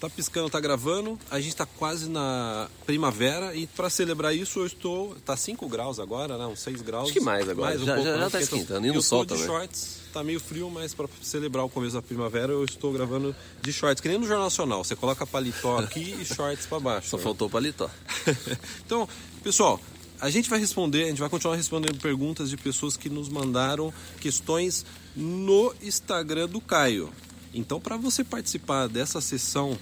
Tá piscando, tá gravando. A gente tá quase na primavera e para celebrar isso eu estou. Tá 5 graus agora, né? Uns 6 graus. Acho que mais agora. Mais um já, pouco, já, né? já tá Porque esquentando. E eu no sol de também. shorts, tá meio frio, mas para celebrar o começo da primavera eu estou gravando de shorts, que nem no Jornal Nacional. Você coloca paletó aqui e shorts para baixo. Só né? faltou paletó. então, pessoal, a gente vai responder, a gente vai continuar respondendo perguntas de pessoas que nos mandaram questões no Instagram do Caio. Então, para você participar dessa sessão,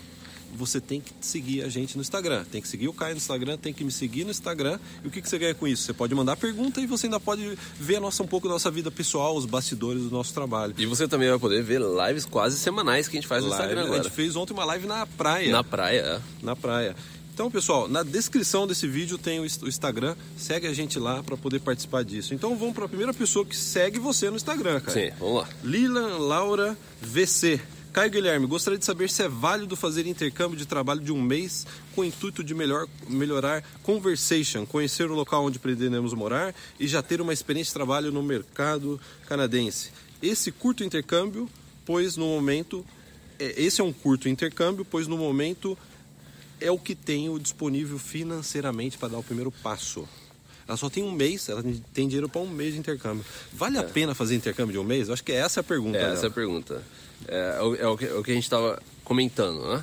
você tem que seguir a gente no Instagram. Tem que seguir o Caio no Instagram, tem que me seguir no Instagram. E o que, que você ganha com isso? Você pode mandar pergunta e você ainda pode ver a nossa, um pouco da nossa vida pessoal, os bastidores do nosso trabalho. E você também vai poder ver lives quase semanais que a gente faz no Live, Instagram a agora. gente fez ontem uma live na praia. Na praia, é. na praia. Então, pessoal, na descrição desse vídeo tem o Inst- o Instagram. Segue a gente lá para poder participar disso. Então, vamos para a primeira pessoa que segue você no Instagram, cara. Sim, vamos lá. Lilan Laura VC. Caio Guilherme, gostaria de saber se é válido fazer intercâmbio de trabalho de um mês com o intuito de melhor, melhorar conversation, conhecer o local onde pretendemos morar e já ter uma experiência de trabalho no mercado canadense. Esse curto intercâmbio, pois no momento, é, esse é um curto intercâmbio, pois no momento é o que tenho disponível financeiramente para dar o primeiro passo. Ela só tem um mês, ela tem dinheiro para um mês de intercâmbio. Vale a pena fazer intercâmbio de um mês? Eu acho que essa é a pergunta. É, dela. essa é a pergunta. É, é o- é o, que, é o que a gente estava comentando, né?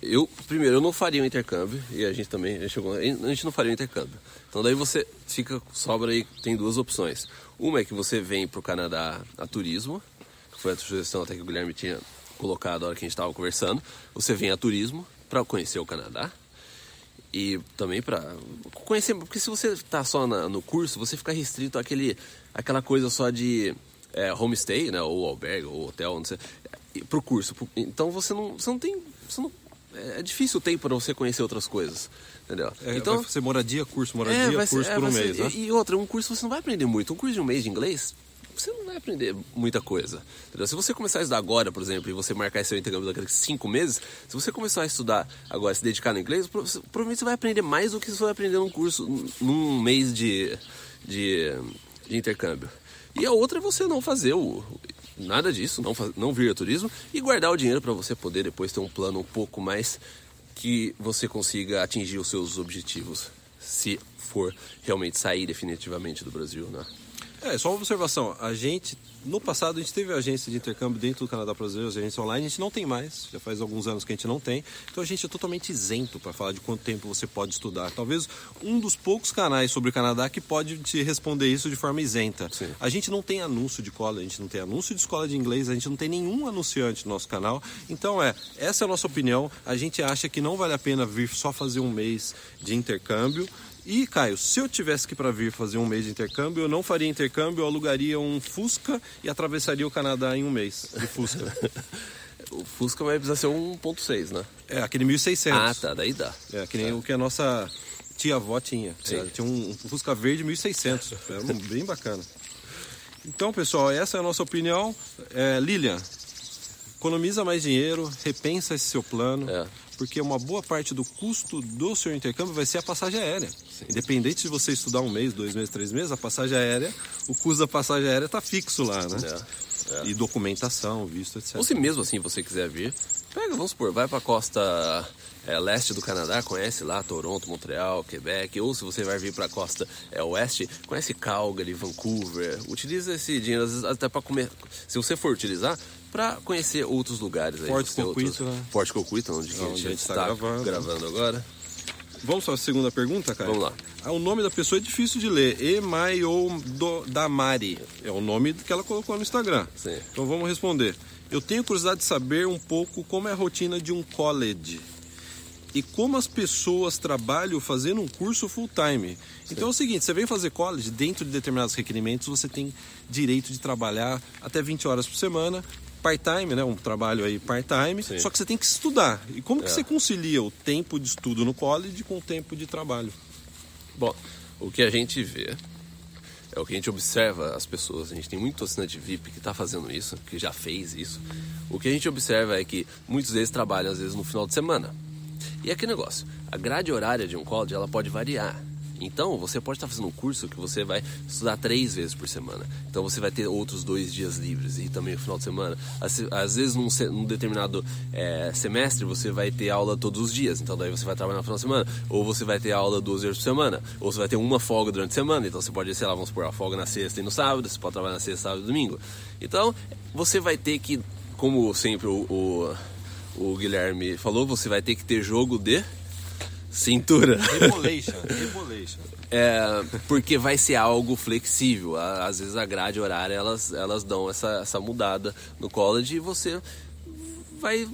Eu, primeiro, eu não faria um intercâmbio, e a gente também já chegou, a gente não faria um intercâmbio. Então daí você fica, sobra aí, tem duas opções. Uma é que você vem para o Canadá a turismo, que foi a sugestão até que o Guilherme tinha colocado na hora que a gente estava conversando. Você vem a turismo para conhecer o Canadá, e também para conhecer, porque se você tá só na- no curso, você fica restrito àquele, àquela coisa só de é, homestay, né, ou albergue, ou hotel, não sei, pro curso. Pro- Então você não, você não tem, você não, é é difícil o tempo para você conhecer outras coisas, entendeu? É, então vai ser moradia, curso, moradia, é, ser- curso é, por um vai mês, ser- né? E outra, um curso você não vai aprender muito. Um curso de um mês de inglês, você não vai aprender muita coisa. entendeu? Se você começar a estudar agora, por exemplo, e você marcar seu intercâmbio daqui a cinco meses, se você começar a estudar agora, se dedicar no inglês, pro- provavelmente você vai aprender mais do que você vai aprender num curso, num- mês de, de, de intercâmbio. E a outra é você não fazer o, nada disso, não, não vir a turismo e guardar o dinheiro para você poder depois ter um plano um pouco mais que você consiga atingir os seus objetivos, se for realmente sair definitivamente do Brasil, né? É, só uma observação. A gente, no passado, a gente teve agência de intercâmbio dentro do Canadá Brasileiro, agência online, a gente não tem mais, já faz alguns anos que a gente não tem. Então a gente é totalmente isento para falar de quanto tempo você pode estudar. Talvez um dos poucos canais sobre o Canadá que pode te responder isso de forma isenta. Sim. A gente não tem anúncio de cola, a gente não tem anúncio de escola de inglês, a gente não tem nenhum anunciante no nosso canal. Então é, essa é a nossa opinião. A gente acha que não vale a pena vir só fazer um mês de intercâmbio. E, Caio, se eu tivesse que para vir fazer um mês de intercâmbio, eu não faria intercâmbio, eu alugaria um Fusca e atravessaria o Canadá em um mês de Fusca. O Fusca vai precisar ser um 1.6, né? é, aquele 1600. Ah, tá, daí dá. É, que nem o que a nossa tia-avó tinha. Sim. Tinha um, um Fusca verde 1600. Era um- bem bacana. Então, pessoal, essa é a nossa opinião. É, Lilian, economiza mais dinheiro, repensa esse seu plano. É. Porque uma boa parte do custo do seu intercâmbio vai ser a passagem aérea. Independente de você estudar um mês, dois meses, três meses, a passagem aérea, o custo da passagem aérea está fixo lá, né? É, é. E documentação, visto, etc. Ou se mesmo assim você quiser vir, pega, vamos supor, vai pra costa é, leste do Canadá, conhece lá Toronto, Montreal, Quebec, ou se você vai vir pra costa é, oeste, conhece Calgary, Vancouver. Utiliza esse dinheiro, às vezes, até pra comer. Se você for utilizar, pra conhecer outros lugares aí. Forte Coquito, né? Forte Coquito, onde, Onde a gente, gente tá está gravando. gravando agora. Vamos para a segunda pergunta, cara? Vamos lá. Ah, O nome da pessoa é difícil de ler. Emaio Damari. É o nome que ela colocou no Instagram. Sim. Então vamos responder. Eu tenho curiosidade de saber um pouco como é a rotina de um college. E como as pessoas trabalham fazendo um curso full time. Então é o seguinte, você vem fazer college, dentro de determinados requerimentos, você tem direito de trabalhar até 20 horas por semana, part-time, né? Um trabalho aí part-time, só que você tem que estudar. E como que É. você concilia o tempo de estudo no college com o tempo de trabalho? Bom, o que a gente vê é o que a gente observa as pessoas. A gente tem muito assinante VIP que está fazendo isso, que já fez isso. O que a gente observa é que muitos deles trabalham às vezes no final de semana. E é aquele negócio, a grade horária de um college ela pode variar Então, você pode estar fazendo um curso que você vai estudar três vezes por semana. Então, você vai ter outros dois dias livres e também o final de semana. Às, às vezes, num, num determinado é, semestre, você vai ter aula todos os dias. Então, daí você vai trabalhar no final de semana. Ou você vai ter aula duas vezes por semana. Ou você vai ter uma folga durante a semana. Então, você pode, sei lá, vamos supor, a folga na sexta e no sábado. Você pode trabalhar na sexta, sábado e domingo. Então, você vai ter que, como sempre o, o, o Guilherme falou, você vai ter que ter jogo de cintura. Rebolation, rebolation. É, porque vai ser algo flexível. Às vezes a grade horária elas, elas dão essa, essa mudada no college e você vai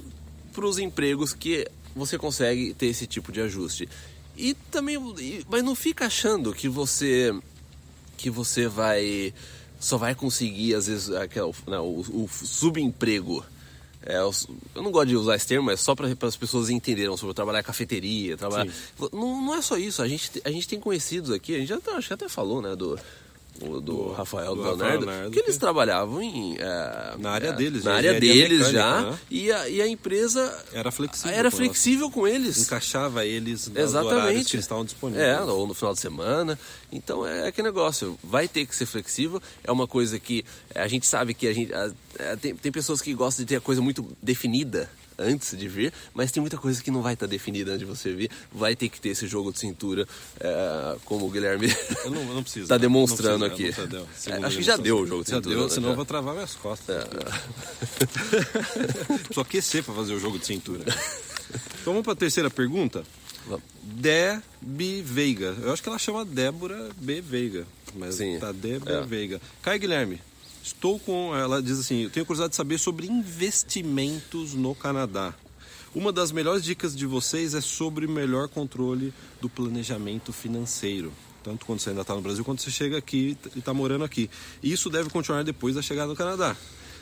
para os empregos que você consegue ter esse tipo de ajuste. E também, mas não fica achando que você que você vai só vai conseguir às vezes aquela, não, o, o subemprego é, eu não gosto de usar esse termo, mas só para as pessoas entenderem sobre trabalhar cafeteria, trabalhar. Não, não é só isso, a gente, a gente tem conhecidos aqui, a gente já, acho que até falou, né, do, do, do Rafael do, Leonardo, Leonardo, que eles que... trabalhavam em, é, na área é, deles, na área deles já, né? e, a, e a empresa era flexível, era flexível com eles, encaixava eles nos Exatamente. que eles estavam disponíveis, é, ou no final de semana. Então é, é que negócio, vai ter que ser flexível. É uma coisa que a gente sabe que a gente a, a, tem, tem pessoas que gostam de ter a coisa muito definida antes de vir, mas tem muita coisa que não vai estar tá definida antes de você vir. Vai ter que ter esse jogo de cintura, é, como o Guilherme está demonstrando não precisa, aqui. Não é, acho que já deu o jogo de já cintura. Deu, né, senão já. eu vou travar minhas costas. É. Só aquecer para fazer o jogo de cintura. Então vamos para a terceira pergunta. Debbie Veiga. Eu acho que ela chama Débora B. Veiga. Mas Sim, tá Débora é. Veiga. Caio Guilherme, Estou com. Ela diz assim: eu tenho curiosidade de saber sobre investimentos no Canadá. Uma das melhores dicas de vocês é sobre melhor controle do planejamento financeiro. Tanto quando você ainda está no Brasil, quanto você chega aqui e está morando aqui. E isso deve continuar depois da chegada no Canadá.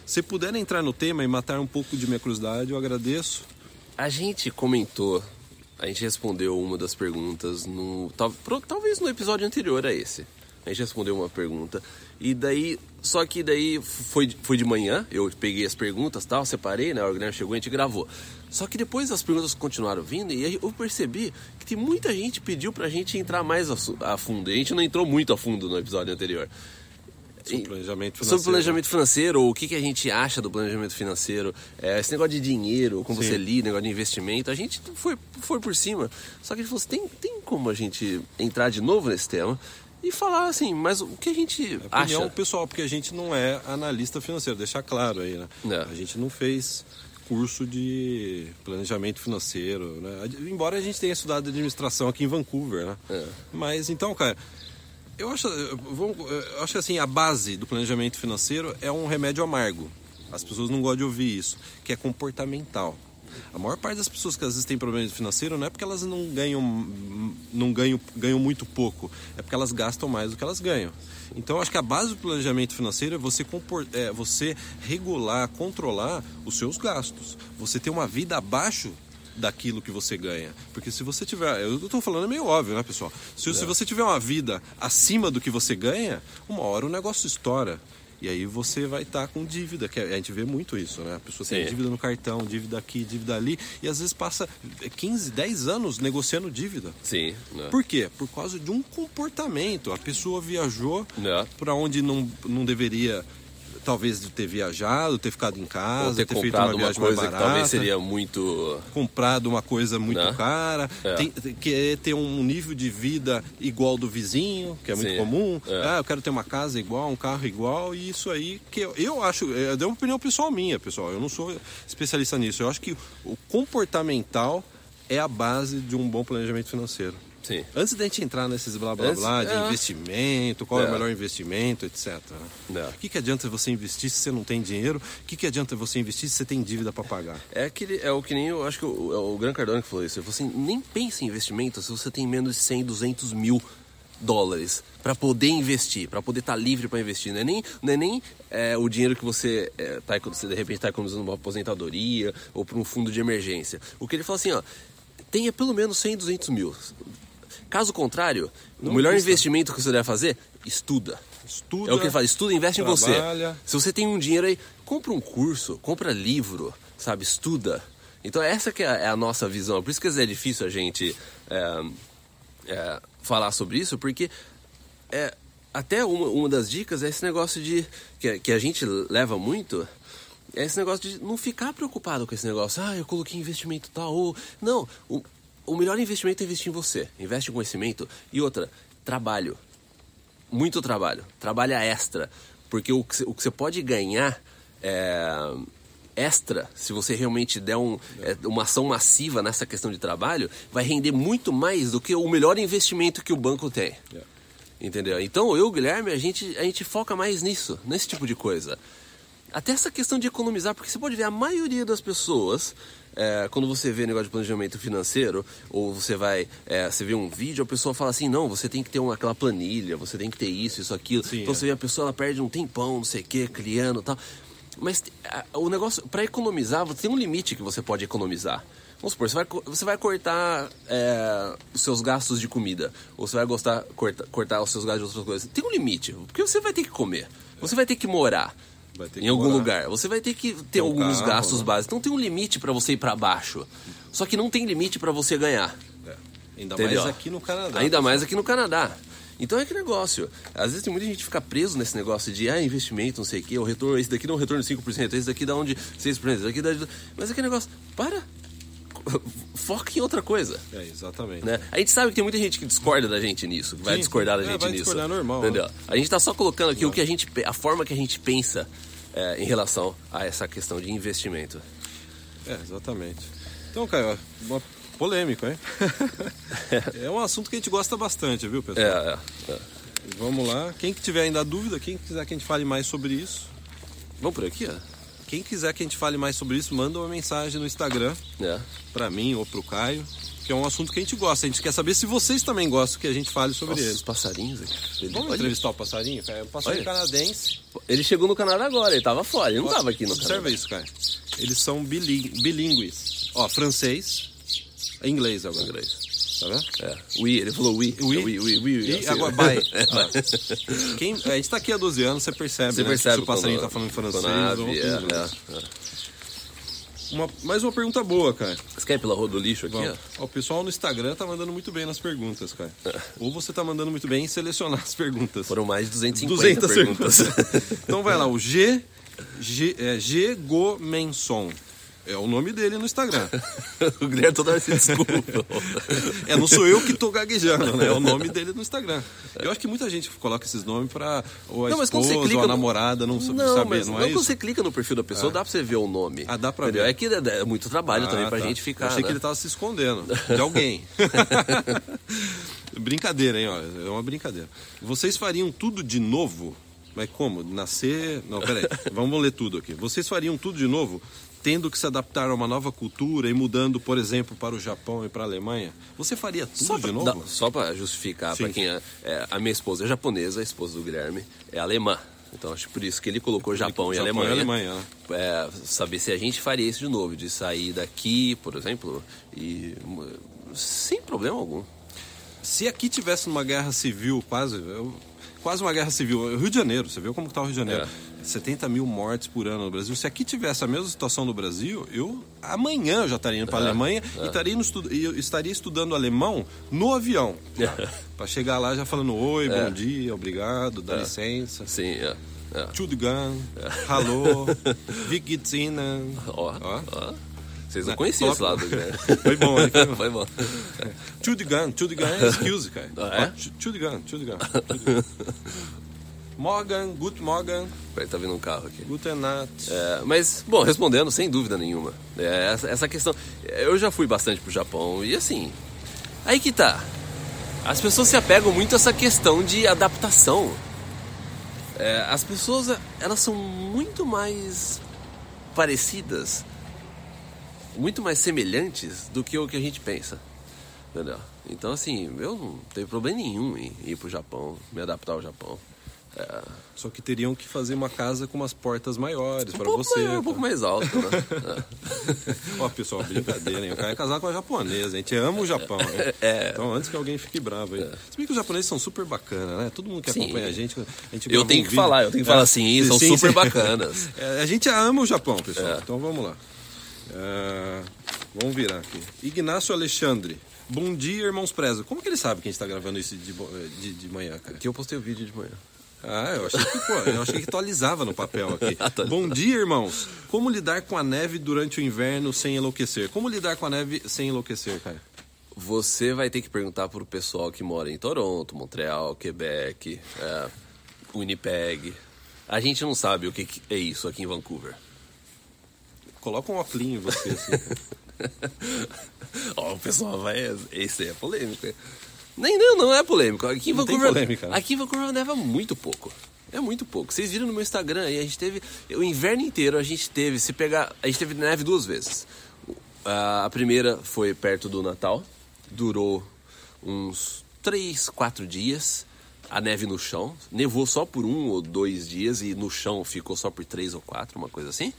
Se puder entrar no tema e matar um pouco de minha curiosidade, eu agradeço. A gente comentou, a gente respondeu uma das perguntas no. Talvez no episódio anterior a esse. A gente respondeu uma pergunta. E daí, só que daí foi, foi de manhã, eu peguei as perguntas tal, separei, né? O Guilherme chegou e a gente gravou. Só que depois as perguntas continuaram vindo e eu percebi que tem muita gente pediu pra gente entrar mais a, fundo. E a gente não entrou muito a fundo no episódio anterior. Sobre planejamento financeiro. Sobre planejamento financeiro, o que, que a gente acha do planejamento financeiro, é, esse negócio de dinheiro, como Sim. você lê, negócio de investimento, a gente foi, foi por cima. Só que a gente falou assim, tem, tem como a gente entrar de novo nesse tema? E falar assim, mas o que a gente a opinião acha? pessoal, porque a gente não é analista financeiro, deixar claro aí, né? É. A gente não fez curso de planejamento financeiro, né? Embora a gente tenha estudado administração aqui em Vancouver, né? É. Mas então, cara, eu acho, eu acho que assim, a base do planejamento financeiro é um remédio amargo. As pessoas não gostam de ouvir isso, que é comportamental. A maior parte das pessoas que às vezes têm problema financeiro não é porque elas não ganham, não ganham, ganham muito pouco, é porque elas gastam mais do que elas ganham. Então, acho que a base do planejamento financeiro é você, é você regular, controlar os seus gastos. Você ter uma vida abaixo daquilo que você ganha. Porque se você tiver. Eu estou falando é meio óbvio, né, pessoal? Se, é. se você tiver uma vida acima do que você ganha, uma hora o negócio estoura. E aí você vai estar tá com dívida, que a gente vê muito isso, né? A pessoa Sim. tem dívida no cartão, dívida aqui, dívida ali, e às vezes passa 15, 10 anos negociando dívida. Sim. Né? Por quê? Por causa de um comportamento. A pessoa viajou né? para onde não, não deveria talvez de ter viajado, ter ficado em casa, Ou ter, ter feito uma, uma coisa barata, que talvez seria muito comprado uma coisa muito Não. Né? cara, é. tem, querer ter um nível de vida igual do vizinho, que é muito Sim. comum. É. Ah, eu quero ter uma casa igual, um carro igual e isso aí que eu, eu acho, é, é uma opinião pessoal minha, pessoal. Eu não sou especialista nisso. Eu acho que o comportamental é a base de um bom planejamento financeiro. Sim. Antes da gente entrar nesses blá blá blá de é. investimento, qual é. é. o melhor investimento, etc. É. O que, que adianta você investir se você não tem dinheiro? O que, que adianta você investir se você tem dívida para pagar? É, aquele, é o que nem eu acho que o, é o Gran Cardone que falou isso. Ele falou assim: nem pense em investimento se você tem menos de 100, 200 mil dólares para poder investir, para poder estar tá livre para investir. Não é nem, não é nem é, o dinheiro que você, é, tá, você de repente está economizando uma aposentadoria ou para um fundo de emergência. O que ele falou assim, ó, tenha pelo menos 100, 200 mil. Caso contrário, não o melhor custa. investimento que você deve fazer, estuda. Estuda. É o que ele fala, estuda, investe trabalha. em você. Se você tem um dinheiro aí, compra um curso, compra livro, sabe, estuda. Então essa que é a, é a nossa visão. Por isso que é difícil a gente é, é, falar sobre isso porque é, até uma, uma das dicas é esse negócio de. Que, que a gente leva muito. É esse negócio de não ficar preocupado com esse negócio. Ah, eu coloquei investimento tal. Ou... Não, o, o melhor investimento é investir em você. Investe em conhecimento. E outra, trabalho. Muito trabalho. Trabalha extra. Porque o que, o que você pode ganhar é, extra, se você realmente der um, é, uma ação massiva nessa questão de trabalho, vai render muito mais do que o melhor investimento que o banco tem. Yeah. Entendeu? Então eu, Guilherme, a gente, a gente foca mais nisso, nesse tipo de coisa. Até essa questão de economizar, porque você pode ver a maioria das pessoas, é, quando você vê negócio de planejamento financeiro, ou você vai, é, você vê um vídeo, a pessoa fala assim, não, você tem que ter uma, aquela planilha, você tem que ter isso, isso, aquilo. Sim, então é. você vê a pessoa, ela perde um tempão, não sei o que, criando e tal. Mas a, o negócio, para economizar, você tem um limite que você pode economizar. Vamos supor, você vai, você vai cortar é, os seus gastos de comida, ou você vai gostar, corta, cortar os seus gastos de outras coisas. Tem um limite, porque você vai ter que comer, você vai ter que morar em algum morar. lugar, você vai ter que ter um alguns carro, gastos né? básicos. Então tem um limite para você ir para baixo. Só que não tem limite para você ganhar. É. Ainda Entendeu? mais aqui no Canadá. Ainda mais aqui no Canadá. Então é que negócio. Às vezes tem muita gente que fica preso nesse negócio de ah, investimento, não sei o quê, o retorno, esse daqui dá um retorno de 5%, esse daqui dá onde 6%, esse daqui dá. Mas é que negócio, para. Foca em outra coisa. É, exatamente. Né? A gente sabe que tem muita gente que discorda da gente nisso, que vai discordar da é, gente vai nisso. discordar normal, Entendeu? né? A gente tá só colocando aqui o que a gente, a forma que a gente pensa é, em relação a essa questão de investimento. É, exatamente. Então, Caio, uma polêmico, hein? é um assunto que a gente gosta bastante, viu, pessoal? É, é, é. Vamos lá. Quem que tiver ainda dúvida, quem quiser que a gente fale mais sobre isso, Vamos por aqui, ó. quem quiser que a gente fale mais sobre isso, manda uma mensagem no Instagram É. pra mim ou pro Caio, que é um assunto que a gente gosta. A gente quer saber se vocês também gostam que a gente fale sobre Nossa, ele. os passarinhos aqui. Vamos olha, entrevistar o passarinho? Caio? É um passarinho Olha. canadense. ele chegou no Canadá agora, ele tava fora, ele não tava aqui no Observa Canadá. isso, Caio. Eles são bilí- bilíngues. Ó, francês, é inglês agora. Inglês. Tá vendo? É. Oui, ele falou oui. Oui. É, oui, oui, oui, oui. E assim, agora. É, vai. Quem, a gente tá aqui há 12 anos, você percebe, Você né? percebe se o passarinho quando- tá falando francês a ou é, inglês. é, é. Uma, mais uma pergunta boa, cara. Você quer ir pela rua do lixo aqui, ó? Ó, o pessoal no Instagram tá mandando muito bem nas perguntas, cara. Ou você tá mandando muito bem em selecionar as perguntas. Foram mais de 250 200 perguntas. então vai lá, o G, G, é, G Gomenson. É o nome dele no Instagram. o Guilherme toda hora se desculpa. É, não sou eu que tô gaguejando, né? É o nome dele no Instagram. Eu acho que muita gente coloca esses nomes pra ou a Não, mas quando esposa você clica ou a no- namorada não, Não, saber, mas não não é quando isso? você clica no perfil da pessoa, dá pra você ver o nome. Ah, dá pra Entendeu? ver. É que é é muito trabalho também Ah, pra tá. gente ficar. Eu achei né? que ele tava se escondendo de alguém. brincadeira, hein? Ó, é uma brincadeira. Vocês fariam tudo de novo? Mas como? Nascer. Não, peraí. Vamos ler tudo aqui. Vocês fariam tudo de novo? Tendo que se adaptar a uma nova cultura e mudando, por exemplo, para o Japão e para a Alemanha? Você faria tudo Só de pra, novo? dá- só pra justificar, pra quem é, é, A minha esposa é japonesa, a esposa do Guilherme é alemã. Então acho por isso que ele colocou Japão, e Japão Alemanha. e Alemanha, né? É, saber se a gente faria isso de novo, de sair daqui, por exemplo, e. Sem problema algum. Se aqui tivesse uma guerra civil, quase, eu- quase uma guerra civil, Rio de Janeiro, você viu como está o Rio de Janeiro? É. 70 mil mortes por ano no Brasil. Se aqui tivesse a mesma situação no Brasil, eu amanhã eu já estaria indo para a É, Alemanha e estaria, no estu- e estaria estudando alemão no avião. Para chegar lá já falando oi, É. bom dia, obrigado, dá licença. Sim, é. é. Tchudgan, hallo, Ihnen? Ó, Ó. Vocês não Né? conheciam esse lado, Guilherme. Foi bom, hein? Foi bom. Foi bom. Tchudgan é excuse, cara. Ah, é? Tchudgan. Morgan, Good Morgan, Peraí, tá vindo um carro aqui. Guten Nacht. É, mas, bom, respondendo, sem dúvida nenhuma. É, essa, essa questão. Eu já fui bastante pro Japão e assim. Aí que tá. As pessoas se apegam muito a essa questão de adaptação. É, as pessoas, elas são muito mais parecidas, muito mais semelhantes do que o que a gente pensa. Entendeu? Então, assim, eu não tenho problema nenhum em ir pro Japão, me adaptar ao Japão. É, Só que teriam que fazer uma casa com umas portas maiores um para você. maior, um pouco mais alto, né? É. Ó, pessoal, brincadeira, hein? O cara é casado com a japonesa, a gente ama o Japão, né? É. Então, antes que alguém fique bravo aí. Se bem que os japoneses são super bacanas, né? Todo mundo que Sim. acompanha a gente, a gente Eu tenho um que vídeo. falar, eu tenho que falar assim, são super bacanas. É, a gente ama o Japão, pessoal. É. Então vamos lá. É, vamos virar aqui. Ignácio Alexandre. Bom dia, irmãos Prezo. Como que ele sabe que a gente tá gravando isso de, de, de manhã, cara? Aqui eu postei o vídeo de manhã. Ah, eu achei que, pô, eu achei que atualizava no papel aqui. Bom dia, irmãos. Como lidar com a neve durante o inverno sem enlouquecer? Como lidar com a neve sem enlouquecer, cara? Você vai ter que perguntar pro pessoal que mora em Toronto, Montreal, Quebec, é, Winnipeg. A gente não sabe o que que é isso aqui em Vancouver. Coloca um óculos em você, assim. Ó, o pessoal vai. Esse é polêmico. hein? Nem não, não é polêmico. Aqui em Não Vancouver. polêmica, né? Aqui em Vancouver neva muito pouco. É muito pouco. Vocês viram no meu Instagram aí, a gente teve. O inverno inteiro a gente teve. Se pegar. A gente teve neve duas vezes. A primeira foi perto do Natal. Durou uns três, quatro dias. A neve no chão. Nevou só por um ou dois dias e no chão ficou só por três ou quatro, uma coisa assim.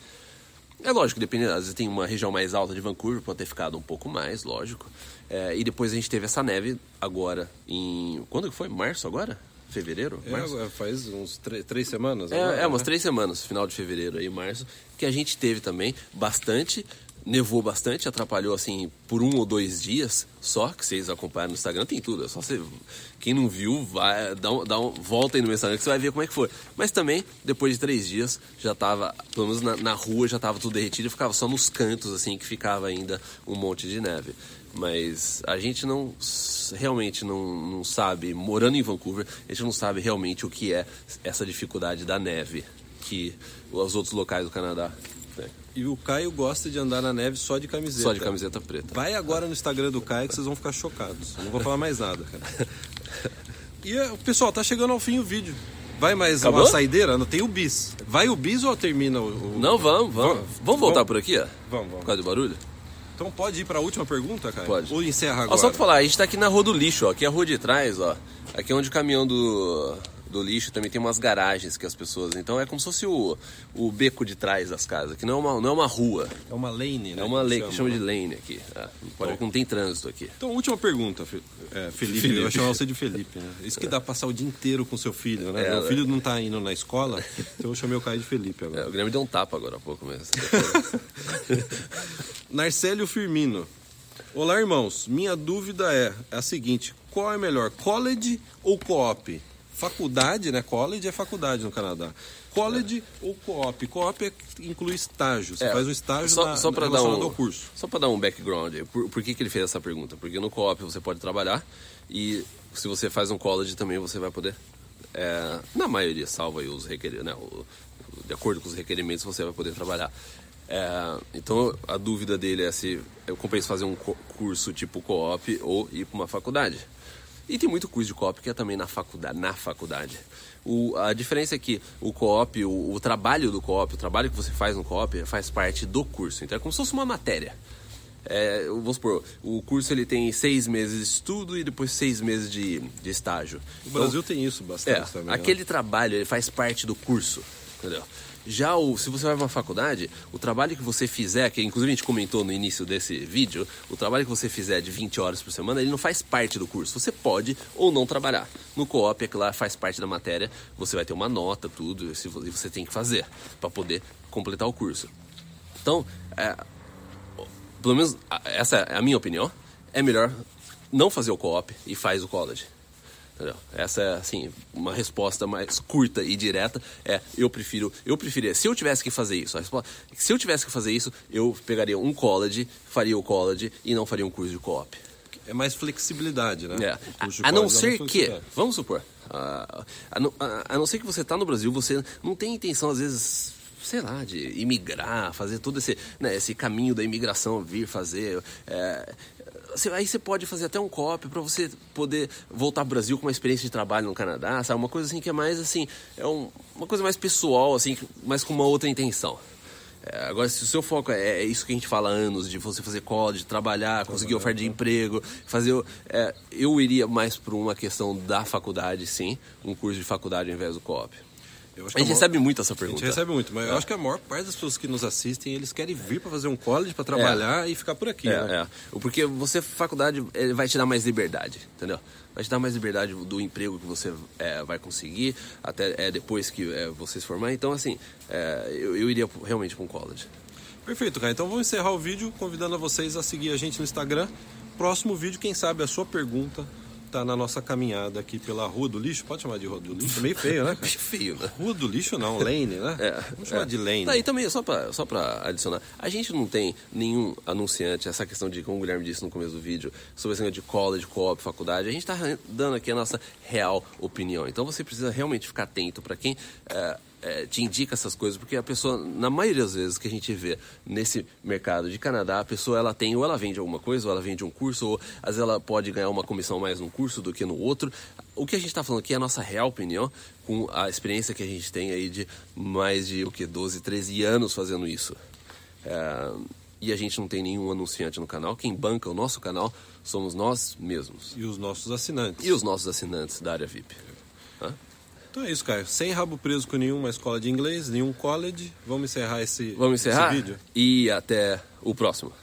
É lógico, dependendo, às vezes tem uma região mais alta de Vancouver, pode ter ficado um pouco mais, lógico. É, e depois a gente teve essa neve agora em. Quando que foi? Março agora? Fevereiro? Março? É, faz uns três semanas. É, agora, é, umas né? três semanas, final de fevereiro aí, março, que a gente teve também bastante, nevou bastante, atrapalhou assim por um ou dois dias só, que vocês acompanharam no Instagram, tem tudo, é só você. Quem não viu, vai, dá, um, dá um, volta aí no meu Instagram que você vai ver como é que foi. Mas também, depois de três dias, já tava, pelo menos na, na rua, já tava tudo derretido e ficava só nos cantos, assim, que ficava ainda um monte de neve. Mas a gente não realmente não, não sabe, morando em Vancouver, a gente não sabe realmente o que é essa dificuldade da neve que os outros locais do Canadá. E o Caio gosta de andar na neve só de camiseta. Só de camiseta preta. Vai agora no Instagram do Caio que vocês vão ficar chocados. Eu não vou falar mais nada, cara. E é, pessoal, tá chegando ao fim o vídeo. Vai mais Acabou? uma saideira? Não tem o bis. Vai o bis ou termina o. o- Não, vamos, vamos. Vamos. Vamos voltar Vamos. por aqui, ó? Vamos, vamos. Por causa do barulho? Então pode ir pra última pergunta, Caio? Pode. Ou encerra Ó, agora? só pra falar, a gente tá aqui na rua do lixo, ó. Aqui é a rua de trás, ó. Aqui é onde o caminhão do, do lixo também tem umas garagens que as pessoas. Então é como se fosse o, o beco de trás das casas. Aqui não é uma, não é uma rua. É uma lane, né? É uma lei que chama de lane aqui. É, pode ver que não tem trânsito aqui. Então, última pergunta, é, Felipe. Felipe. Eu vou chamar você de Felipe, né? Isso que dá pra passar o dia inteiro com seu filho, né? É, Meu né? filho não tá indo na escola, então eu chamei o Caio de Felipe agora. É, o Grêmio deu um tapa agora há pouco mesmo. Narcélio Firmino. Olá, irmãos. Minha dúvida é a seguinte: qual é melhor, college ou co-op? Faculdade, né? College é faculdade no Canadá. College ou co-op? Co-op é- inclui estágio. Você É, faz um estágio só, na, só pra dar um, curso. Só para dar um background, por, por que, que ele fez essa pergunta? Porque no co-op você pode trabalhar e se você faz um college também você vai poder, é, na maioria, salvo aí os requerimentos, né, o- de acordo com os requerimentos você vai poder trabalhar. É, então a dúvida dele é se eu compenso fazer um curso tipo co-op ou ir para uma faculdade. E tem muito curso de co-op que é também na faculdade. Na faculdade. O- a diferença é que o co-op, o, o trabalho do co-op, o trabalho que você faz no co-op faz parte do curso. Então é como se fosse uma matéria. É, vou supor, o curso ele tem seis meses de estudo e depois seis meses de, de estágio. O Brasil tem isso bastante É, também. né? aquele trabalho ele faz parte do curso, entendeu? Já o, se você vai para uma faculdade, o trabalho que você fizer, que inclusive a gente comentou no início desse vídeo, o trabalho que você fizer de 20 horas por semana, ele não faz parte do curso. Você pode ou não trabalhar. No co-op, é que lá faz parte da matéria, você vai ter uma nota, tudo, e você tem que fazer para poder completar o curso. Então, é, pelo menos a- essa é a minha opinião, é melhor não fazer o co-op e faz o college. Entendeu? Essa é assim, uma resposta mais curta e direta é eu prefiro, eu preferia, se eu tivesse que fazer isso, resposta, se eu tivesse que fazer isso, eu pegaria um college, faria o college e não faria um curso de co-op. É mais flexibilidade, né? É. De A, a não ser que, vamos supor, a, a, não- a- não ser que você está no Brasil, você não tem intenção, às vezes, sei lá, de imigrar, fazer todo esse, né, esse caminho da imigração, vir fazer. é, aí você pode fazer até um copy para você poder voltar pro Brasil com uma experiência de trabalho no Canadá, sabe? Uma coisa assim que é mais assim, é um- uma coisa mais pessoal, assim, mas com uma outra intenção. É, agora, se o seu foco é, é isso que a gente fala há anos, de você fazer college, trabalhar, conseguir oferta de emprego, fazer. é, eu iria mais por uma questão da faculdade, sim, um curso de faculdade ao invés do co-op. A que gente maior- recebe muito essa A pergunta. gente recebe muito, mas eu acho que a maior parte das pessoas que nos assistem, eles querem vir para fazer um college, para trabalhar e ficar por aqui, É, né? é. Porque você, faculdade, vai te dar mais liberdade, entendeu? Vai te dar mais liberdade do emprego que você é, vai conseguir, até é, depois que é, você se formar. Então, assim, é, eu, eu iria realmente com college. Perfeito, cara. Então vamos encerrar o vídeo convidando a vocês a seguir a gente no Instagram, próximo vídeo, quem sabe a sua pergunta tá na nossa caminhada aqui pela Rua do Lixo. Pode chamar de Rua do Lixo? Meio feio, né? Meio feio, né? Rua do Lixo não, Lane, né? É, Vamos chamar é. de Lane. Tá, e também, só pra, só pra adicionar, a gente não tem nenhum anunciante, essa questão de, como o Guilherme disse no começo do vídeo, sobre esse negócio de college, co-op, faculdade, a gente tá dando aqui a nossa real opinião. Então você precisa realmente ficar atento para quem é, é, te indica essas coisas, porque a pessoa, na maioria das vezes que a gente vê nesse mercado de Canadá, a pessoa ela tem, ou ela vende alguma coisa, ou ela vende um curso, ou às vezes ela pode ganhar uma comissão mais num curso do que no outro. O que a gente está falando aqui é a nossa real opinião, com a experiência que a gente tem aí de mais de o que 12, 13 anos fazendo isso. É, e a gente não tem nenhum anunciante no canal. Quem banca o nosso canal somos nós mesmos. E os nossos assinantes. E os nossos assinantes da área VIP. Então é isso, Caio. Sem rabo preso com nenhuma escola de inglês, nenhum college. Vamos encerrar esse, Vamos encerrar? esse vídeo? E até o próximo.